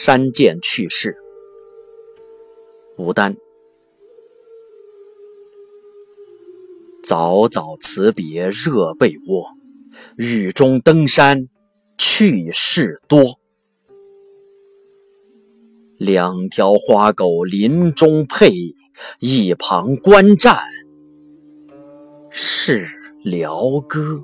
山涧去世，吴丹早早辞别热被窝，雨中登山，趣事多。两条花狗林中配，一旁观战。是辽歌。